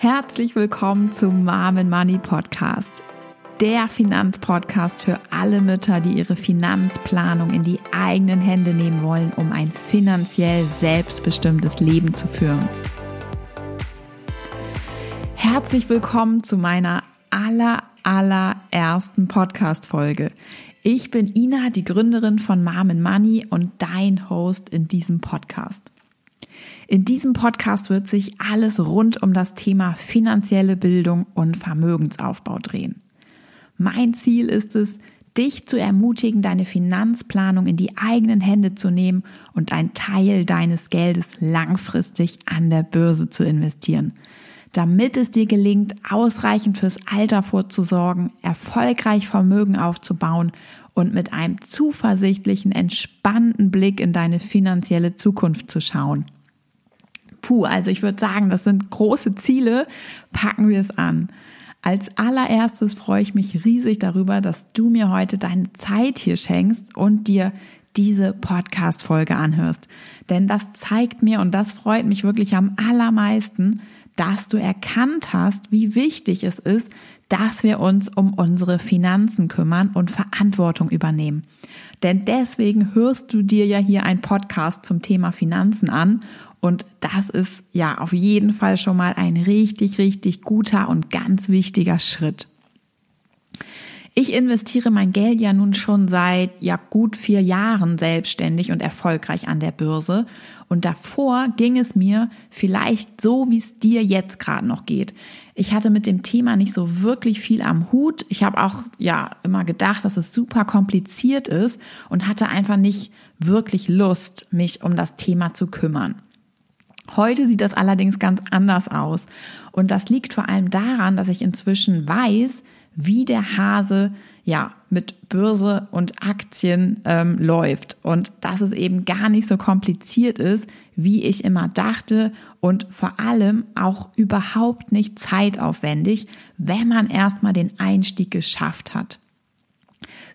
Herzlich willkommen zum Mom Money Podcast, der Finanzpodcast für alle Mütter, die ihre Finanzplanung in die eigenen Hände nehmen wollen, um ein finanziell selbstbestimmtes Leben zu führen. Herzlich willkommen zu meiner aller allerersten Podcast Folge. Ich bin Ina, die Gründerin von Mom Money und dein Host in diesem Podcast. In diesem Podcast wird sich alles rund um das Thema finanzielle Bildung und Vermögensaufbau drehen. Mein Ziel ist es, dich zu ermutigen, deine Finanzplanung in die eigenen Hände zu nehmen und einen Teil deines Geldes langfristig an der Börse zu investieren, damit es dir gelingt, ausreichend fürs Alter vorzusorgen, erfolgreich Vermögen aufzubauen und mit einem zuversichtlichen, entspannten Blick in deine finanzielle Zukunft zu schauen. Puh, also ich würde sagen, das sind große Ziele. Packen wir es an. Als allererstes freue ich mich riesig darüber, dass du mir heute deine Zeit hier schenkst und dir diese Podcast-Folge anhörst. Denn das zeigt mir und das freut mich wirklich am allermeisten, dass du erkannt hast, wie wichtig es ist, dass wir uns um unsere Finanzen kümmern und Verantwortung übernehmen. Denn deswegen hörst du dir ja hier ein Podcast zum Thema Finanzen an und das ist ja auf jeden Fall schon mal ein richtig, richtig guter und ganz wichtiger Schritt. Ich investiere mein Geld ja nun schon seit ja gut vier Jahren selbstständig und erfolgreich an der Börse. Und davor ging es mir vielleicht so, wie es dir jetzt gerade noch geht. Ich hatte mit dem Thema nicht so wirklich viel am Hut. Ich habe auch ja immer gedacht, dass es super kompliziert ist und hatte einfach nicht wirklich Lust, mich um das Thema zu kümmern. Heute sieht das allerdings ganz anders aus. Und das liegt vor allem daran, dass ich inzwischen weiß, wie der Hase ja mit Börse und Aktien ähm, läuft und dass es eben gar nicht so kompliziert ist, wie ich immer dachte und vor allem auch überhaupt nicht zeitaufwendig, wenn man erstmal den Einstieg geschafft hat.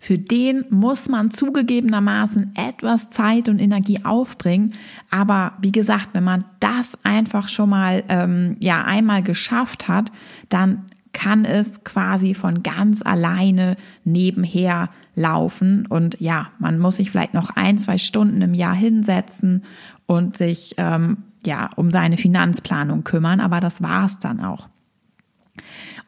Für den muss man zugegebenermaßen etwas Zeit und Energie aufbringen. Aber wie gesagt, wenn man das einfach schon mal ähm, ja einmal geschafft hat, dann kann es quasi von ganz alleine nebenher laufen. Und ja, man muss sich vielleicht noch ein, zwei Stunden im Jahr hinsetzen und sich ähm, ja um seine Finanzplanung kümmern. Aber das war's dann auch.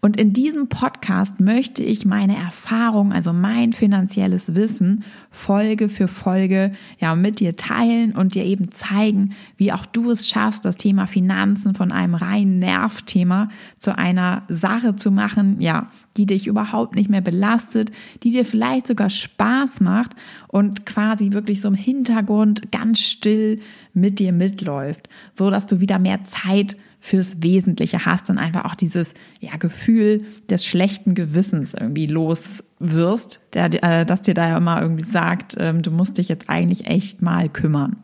Und in diesem Podcast möchte ich meine Erfahrung, also mein finanzielles Wissen, Folge für Folge ja mit dir teilen und dir eben zeigen, wie auch du es schaffst, das Thema Finanzen von einem reinen Nervthema zu einer Sache zu machen, ja, die dich überhaupt nicht mehr belastet, die dir vielleicht sogar Spaß macht und quasi wirklich so im Hintergrund ganz still mit dir mitläuft, so dass du wieder mehr Zeit fürs Wesentliche hast und einfach auch dieses ja, Gefühl des schlechten Gewissens irgendwie los wirst, der, äh, das dir da ja immer irgendwie sagt, ähm, du musst dich jetzt eigentlich echt mal kümmern.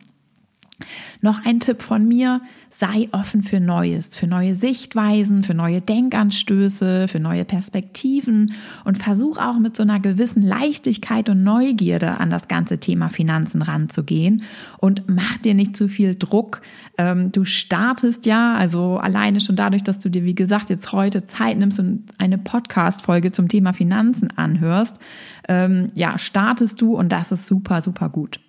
Noch ein Tipp von mir, sei offen für Neues, für neue Sichtweisen, für neue Denkanstöße, für neue Perspektiven und versuch auch mit so einer gewissen Leichtigkeit und Neugierde an das ganze Thema Finanzen ranzugehen und mach dir nicht zu viel Druck. Ähm, du startest ja, also alleine schon dadurch, dass du dir, wie gesagt, jetzt heute Zeit nimmst und eine Podcast-Folge zum Thema Finanzen anhörst, ähm, ja, startest du und das ist super, super gut.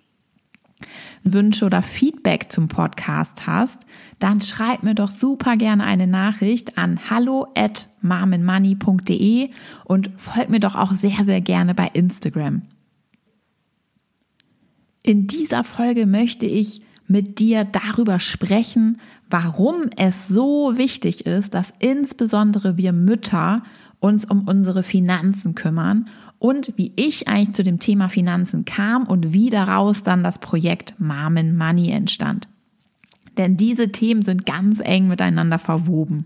Wünsche oder Feedback zum Podcast hast, dann schreib mir doch super gerne eine Nachricht an hallo at marmenmoney.de und folg mir doch auch sehr, sehr gerne bei Instagram. In dieser Folge möchte ich mit dir darüber sprechen, warum es so wichtig ist, dass insbesondere wir Mütter uns um unsere Finanzen kümmern und wie ich eigentlich zu dem Thema Finanzen kam und wie daraus dann das Projekt Marmen Money entstand. Denn diese Themen sind ganz eng miteinander verwoben.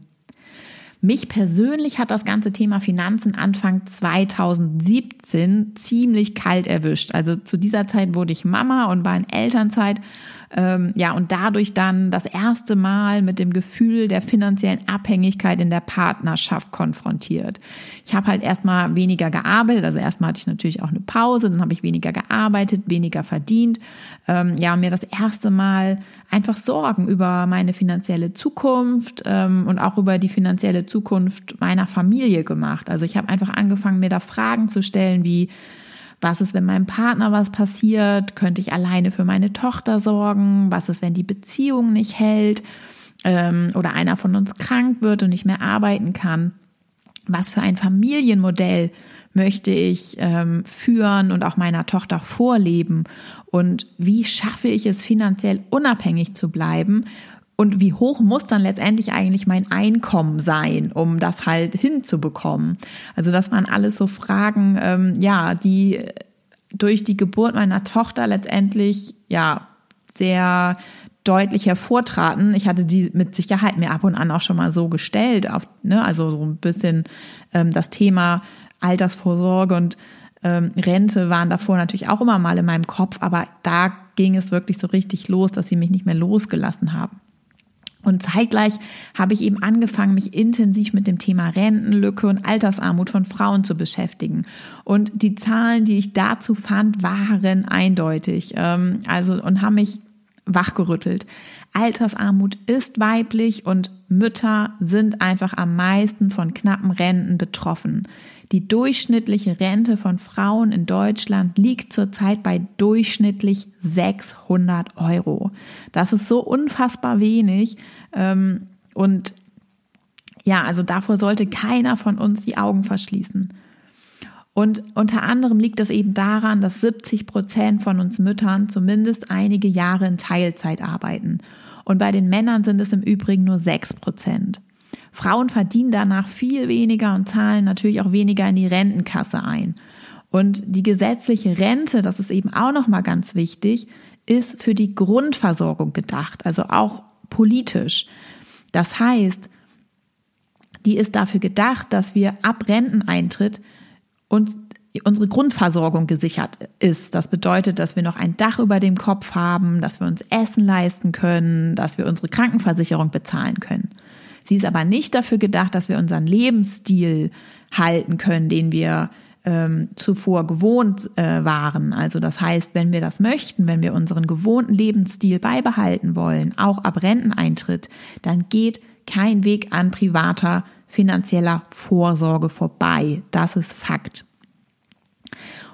Mich persönlich hat das ganze Thema Finanzen Anfang 2017 ziemlich kalt erwischt. Also zu dieser Zeit wurde ich Mama und war in Elternzeit Ähm, ja, und dadurch dann das erste Mal mit dem Gefühl der finanziellen Abhängigkeit in der Partnerschaft konfrontiert. Ich habe halt erstmal weniger gearbeitet, also erstmal hatte ich natürlich auch eine Pause, dann habe ich weniger gearbeitet, weniger verdient. Ähm, ja, mir das erste Mal einfach Sorgen über meine finanzielle Zukunft ähm, und auch über die finanzielle Zukunft meiner Familie gemacht. Also ich habe einfach angefangen, mir da Fragen zu stellen wie, was ist, wenn meinem Partner was passiert? Könnte ich alleine für meine Tochter sorgen? Was ist, wenn die Beziehung nicht hält? Ähm, oder einer von uns krank wird und nicht mehr arbeiten kann? Was für ein Familienmodell möchte ich ähm, führen und auch meiner Tochter vorleben? Und wie schaffe ich es, finanziell unabhängig zu bleiben? Und wie hoch muss dann letztendlich eigentlich mein Einkommen sein, um das halt hinzubekommen? Also das waren alles so Fragen, ähm, ja, die durch die Geburt meiner Tochter letztendlich ja sehr deutlich hervortraten. Ich hatte die mit Sicherheit mir ab und an auch schon mal so gestellt, auf, ne, also so ein bisschen ähm, das Thema Altersvorsorge und ähm, Rente waren davor natürlich auch immer mal in meinem Kopf, aber da ging es wirklich so richtig los, dass sie mich nicht mehr losgelassen haben. Und zeitgleich habe ich eben angefangen, mich intensiv mit dem Thema Rentenlücke und Altersarmut von Frauen zu beschäftigen. Und die Zahlen, die ich dazu fand, waren eindeutig. Ähm, also und haben mich wachgerüttelt. Altersarmut ist weiblich und Mütter sind einfach am meisten von knappen Renten betroffen. Die durchschnittliche Rente von Frauen in Deutschland liegt zurzeit bei durchschnittlich 600 Euro. Das ist so unfassbar wenig. Ähm, und ja, also davor sollte keiner von uns die Augen verschließen. Und unter anderem liegt es eben daran, dass 70 Prozent von uns Müttern zumindest einige Jahre in Teilzeit arbeiten. Und bei den Männern sind es im Übrigen nur 6 Prozent. Frauen verdienen danach viel weniger und zahlen natürlich auch weniger in die Rentenkasse ein. Und die gesetzliche Rente, das ist eben auch nochmal ganz wichtig, ist für die Grundversorgung gedacht, also auch politisch. Das heißt, die ist dafür gedacht, dass wir ab Renteneintritt uns unsere Grundversorgung gesichert ist. Das bedeutet, dass wir noch ein Dach über dem Kopf haben, dass wir uns Essen leisten können, dass wir unsere Krankenversicherung bezahlen können. Sie ist aber nicht dafür gedacht, dass wir unseren Lebensstil halten können, den wir ähm, zuvor gewohnt äh, waren. Also das heißt, wenn wir das möchten, wenn wir unseren gewohnten Lebensstil beibehalten wollen, auch ab Renteneintritt, dann geht kein Weg an privater finanzieller Vorsorge vorbei. Das ist Fakt.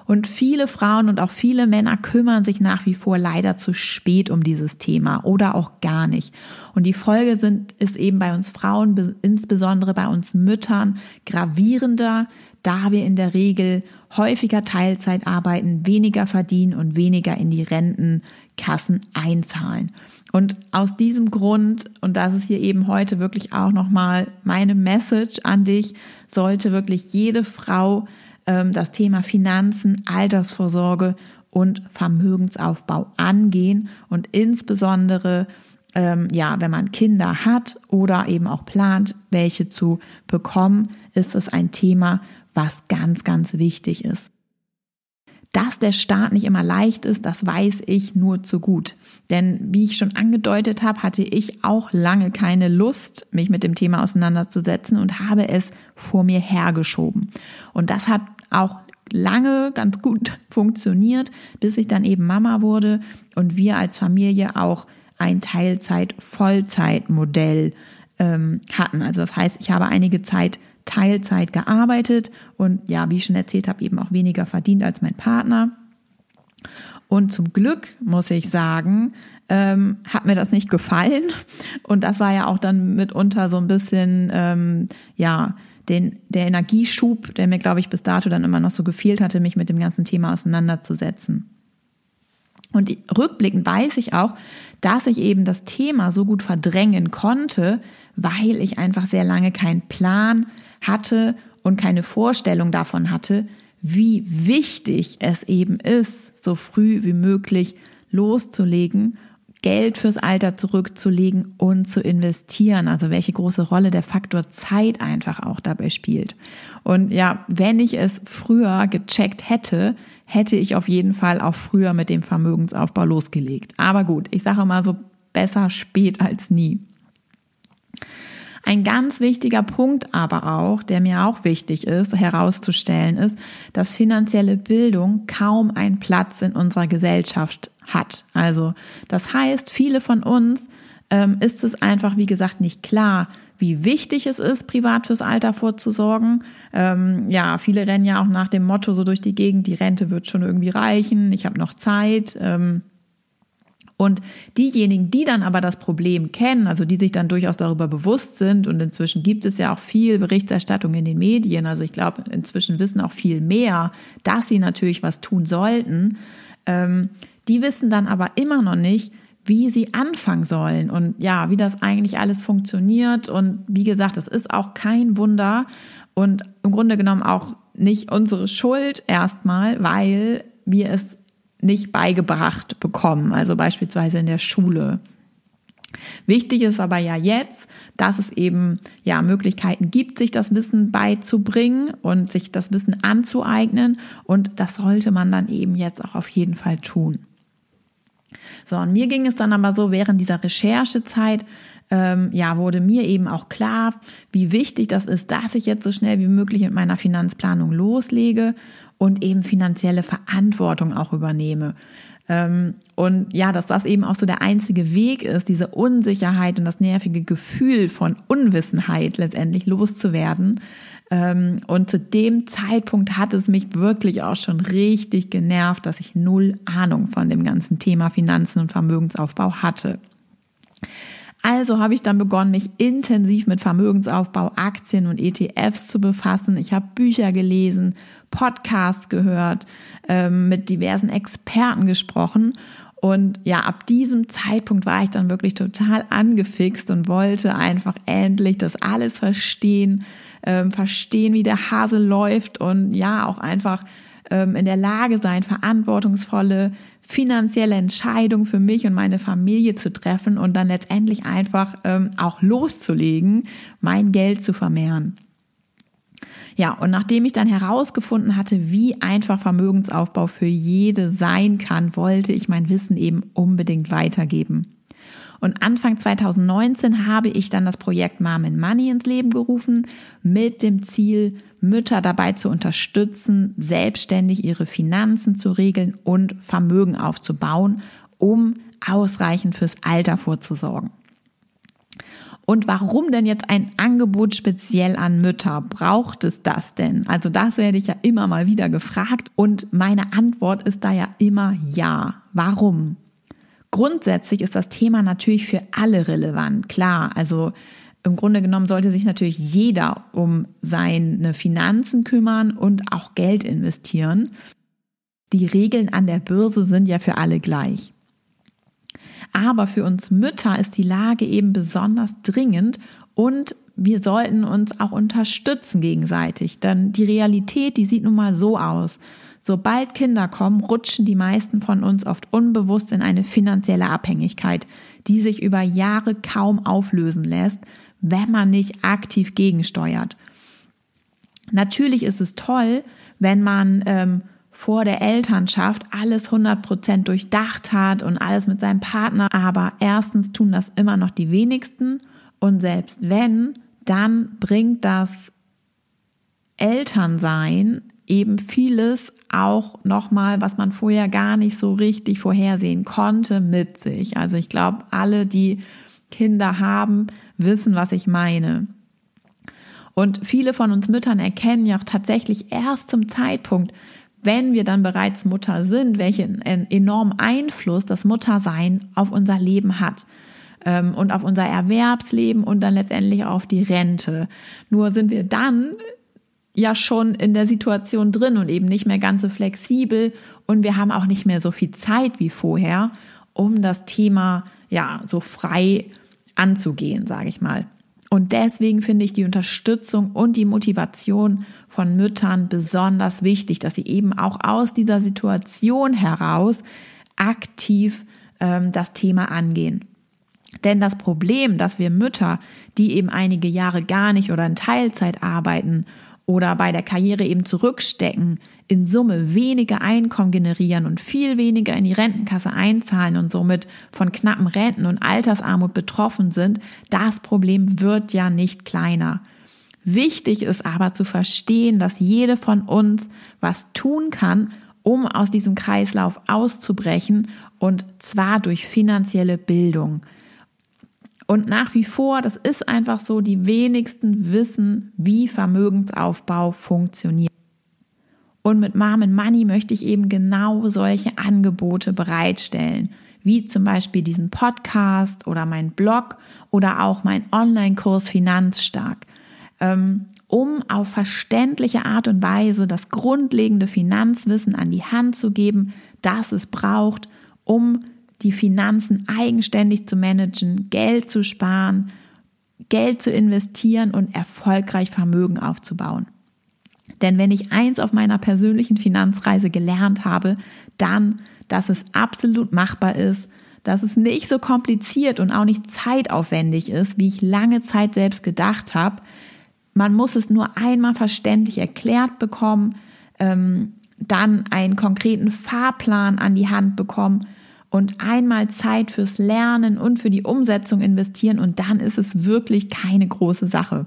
Und viele Frauen und auch viele Männer kümmern sich nach wie vor leider zu spät um dieses Thema oder auch gar nicht. Und die Folge sind, ist eben bei uns Frauen, insbesondere bei uns Müttern, gravierender, da wir in der Regel häufiger Teilzeit arbeiten, weniger verdienen und weniger in die Rentenkassen einzahlen. Und aus diesem Grund, und das ist hier eben heute wirklich auch nochmal meine Message an dich, sollte wirklich jede Frau das Thema Finanzen, Altersvorsorge und Vermögensaufbau angehen und insbesondere ähm, ja, wenn man Kinder hat oder eben auch plant, welche zu bekommen, ist es ein Thema, was ganz, ganz wichtig ist. Dass der Start nicht immer leicht ist, das weiß ich nur zu gut. Denn wie ich schon angedeutet habe, hatte ich auch lange keine Lust, mich mit dem Thema auseinanderzusetzen und habe es vor mir hergeschoben. Und das hat auch lange ganz gut funktioniert, bis ich dann eben Mama wurde und wir als Familie auch ein Teilzeit-Vollzeit-Modell ähm, hatten. Also das heißt, ich habe einige Zeit Teilzeit gearbeitet und ja, wie ich schon erzählt habe, eben auch weniger verdient als mein Partner. Und zum Glück muss ich sagen, ähm, hat mir das nicht gefallen. Und das war ja auch dann mitunter so ein bisschen, ähm, ja, den, der Energieschub, der mir, glaube ich, bis dato dann immer noch so gefehlt hatte, mich mit dem ganzen Thema auseinanderzusetzen. Und rückblickend weiß ich auch, dass ich eben das Thema so gut verdrängen konnte, weil ich einfach sehr lange keinen Plan hatte und keine Vorstellung davon hatte, wie wichtig es eben ist, so früh wie möglich loszulegen Geld fürs Alter zurückzulegen und zu investieren. Also welche große Rolle der Faktor Zeit einfach auch dabei spielt. Und ja, wenn ich es früher gecheckt hätte, hätte ich auf jeden Fall auch früher mit dem Vermögensaufbau losgelegt. Aber gut, ich sage mal so, besser spät als nie. Ein ganz wichtiger Punkt aber auch, der mir auch wichtig ist, herauszustellen, ist, dass finanzielle Bildung kaum einen Platz in unserer Gesellschaft hat. Also das heißt, viele von uns ähm, ist es einfach, wie gesagt, nicht klar, wie wichtig es ist, privat fürs Alter vorzusorgen. Ähm, ja, viele rennen ja auch nach dem Motto so durch die Gegend, die Rente wird schon irgendwie reichen, ich habe noch Zeit. Ähm, und diejenigen, die dann aber das Problem kennen, also die sich dann durchaus darüber bewusst sind, und inzwischen gibt es ja auch viel Berichterstattung in den Medien, also ich glaube, inzwischen wissen auch viel mehr, dass sie natürlich was tun sollten, ähm, die wissen dann aber immer noch nicht, wie sie anfangen sollen und ja, wie das eigentlich alles funktioniert. Und wie gesagt, es ist auch kein Wunder und im Grunde genommen auch nicht unsere Schuld erstmal, weil wir es nicht beigebracht bekommen, also beispielsweise in der Schule. Wichtig ist aber ja jetzt, dass es eben ja Möglichkeiten gibt, sich das Wissen beizubringen und sich das Wissen anzueignen und das sollte man dann eben jetzt auch auf jeden Fall tun. So, und mir ging es dann aber so, während dieser Recherchezeit, ähm, ja, wurde mir eben auch klar, wie wichtig das ist, dass ich jetzt so schnell wie möglich mit meiner Finanzplanung loslege und eben finanzielle Verantwortung auch übernehme. Ähm, und ja, dass das eben auch so der einzige Weg ist, diese Unsicherheit und das nervige Gefühl von Unwissenheit letztendlich loszuwerden. Ähm, und zu dem Zeitpunkt hat es mich wirklich auch schon richtig genervt, dass ich null Ahnung von dem ganzen Thema Finanzen und Vermögensaufbau hatte. Also habe ich dann begonnen, mich intensiv mit Vermögensaufbau, Aktien und ETFs zu befassen. Ich habe Bücher gelesen, Podcasts gehört, ähm, mit diversen Experten gesprochen. Und ja, ab diesem Zeitpunkt war ich dann wirklich total angefixt und wollte einfach endlich das alles verstehen, ähm, verstehen, wie der Hase läuft und ja, auch einfach ähm, in der Lage sein, verantwortungsvolle finanzielle Entscheidung für mich und meine Familie zu treffen und dann letztendlich einfach ähm, auch loszulegen, mein Geld zu vermehren. Ja, und nachdem ich dann herausgefunden hatte, wie einfach Vermögensaufbau für jede sein kann, wollte ich mein Wissen eben unbedingt weitergeben. Und Anfang 2019 habe ich dann das Projekt Mom in Money ins Leben gerufen mit dem Ziel, Mütter dabei zu unterstützen, selbstständig ihre Finanzen zu regeln und Vermögen aufzubauen, um ausreichend fürs Alter vorzusorgen. Und warum denn jetzt ein Angebot speziell an Mütter? Braucht es das denn? Also das werde ich ja immer mal wieder gefragt und meine Antwort ist da ja immer ja. Warum? Grundsätzlich ist das Thema natürlich für alle relevant, klar. Also im Grunde genommen sollte sich natürlich jeder um seine Finanzen kümmern und auch Geld investieren. Die Regeln an der Börse sind ja für alle gleich. Aber für uns Mütter ist die Lage eben besonders dringend und wir sollten uns auch unterstützen gegenseitig, denn die Realität, die sieht nun mal so aus. Sobald Kinder kommen, rutschen die meisten von uns oft unbewusst in eine finanzielle Abhängigkeit, die sich über Jahre kaum auflösen lässt, wenn man nicht aktiv gegensteuert. Natürlich ist es toll, wenn man ähm, vor der Elternschaft alles 100% durchdacht hat und alles mit seinem Partner, aber erstens tun das immer noch die wenigsten und selbst wenn, dann bringt das Elternsein eben vieles auch nochmal, was man vorher gar nicht so richtig vorhersehen konnte, mit sich. Also ich glaube, alle, die Kinder haben, wissen, was ich meine. Und viele von uns Müttern erkennen ja auch tatsächlich erst zum Zeitpunkt, wenn wir dann bereits Mutter sind, welchen enormen Einfluss das Muttersein auf unser Leben hat ähm, und auf unser Erwerbsleben und dann letztendlich auf die Rente. Nur sind wir dann ja schon in der Situation drin und eben nicht mehr ganz so flexibel und wir haben auch nicht mehr so viel Zeit wie vorher, um das Thema ja so frei anzugehen, sage ich mal. Und deswegen finde ich die Unterstützung und die Motivation von Müttern besonders wichtig, dass sie eben auch aus dieser Situation heraus aktiv ähm, das Thema angehen. Denn das Problem, dass wir Mütter, die eben einige Jahre gar nicht oder in Teilzeit arbeiten oder bei der Karriere eben zurückstecken, in Summe weniger Einkommen generieren und viel weniger in die Rentenkasse einzahlen und somit von knappen Renten und Altersarmut betroffen sind, das Problem wird ja nicht kleiner. Wichtig ist aber zu verstehen, dass jede von uns was tun kann, um aus diesem Kreislauf auszubrechen und zwar durch finanzielle Bildung. Und nach wie vor, das ist einfach so, die wenigsten wissen, wie Vermögensaufbau funktioniert. Und mit Mom and Money möchte ich eben genau solche Angebote bereitstellen, wie zum Beispiel diesen Podcast oder mein Blog oder auch mein Online-Kurs Finanzstark, ähm, um auf verständliche Art und Weise das grundlegende Finanzwissen an die Hand zu geben, das es braucht, um die Finanzen eigenständig zu managen, Geld zu sparen, Geld zu investieren und erfolgreich Vermögen aufzubauen. Denn wenn ich eins auf meiner persönlichen Finanzreise gelernt habe, dann, dass es absolut machbar ist, dass es nicht so kompliziert und auch nicht zeitaufwendig ist, wie ich lange Zeit selbst gedacht habe. Man muss es nur einmal verständlich erklärt bekommen, ähm, dann einen konkreten Fahrplan an die Hand bekommen und einmal Zeit fürs Lernen und für die Umsetzung investieren und dann ist es wirklich keine große Sache.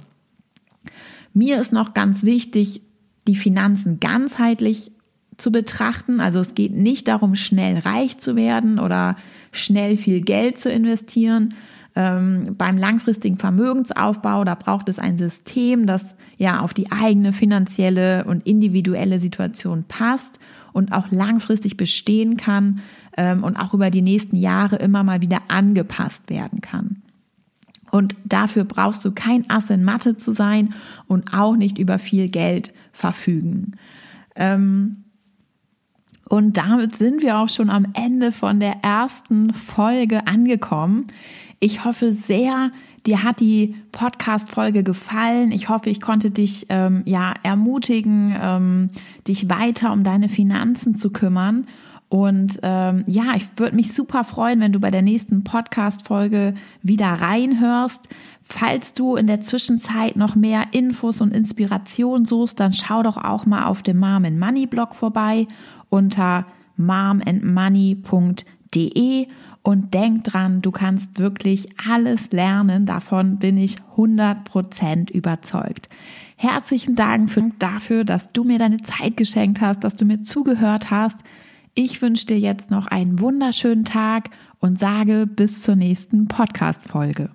Mir ist noch ganz wichtig, die Finanzen ganzheitlich zu betrachten. Also es geht nicht darum, schnell reich zu werden oder schnell viel Geld zu investieren. Ähm, beim langfristigen Vermögensaufbau, da braucht es ein System, das ja auf die eigene finanzielle und individuelle Situation passt und auch langfristig bestehen kann ähm, und auch über die nächsten Jahre immer mal wieder angepasst werden kann. Und dafür brauchst du kein Ass in Mathe zu sein und auch nicht über viel Geld verfügen. Ähm, und damit sind wir auch schon am Ende von der ersten Folge angekommen. Ich hoffe sehr, dir hat die Podcast-Folge gefallen. Ich hoffe, ich konnte dich ähm, ja ermutigen, ähm, dich weiter um deine Finanzen zu kümmern. Und ähm, ja, ich würde mich super freuen, wenn du bei der nächsten Podcast-Folge wieder reinhörst. Falls du in der Zwischenzeit noch mehr Infos und Inspiration suchst, dann schau doch auch mal auf dem Mom and Money Blog vorbei unter momandmoney.de und denk dran, du kannst wirklich alles lernen. Davon bin ich 100% überzeugt. Herzlichen Dank dafür, dass du mir deine Zeit geschenkt hast, dass du mir zugehört hast. Ich wünsche dir jetzt noch einen wunderschönen Tag und sage bis zur nächsten Podcast-Folge.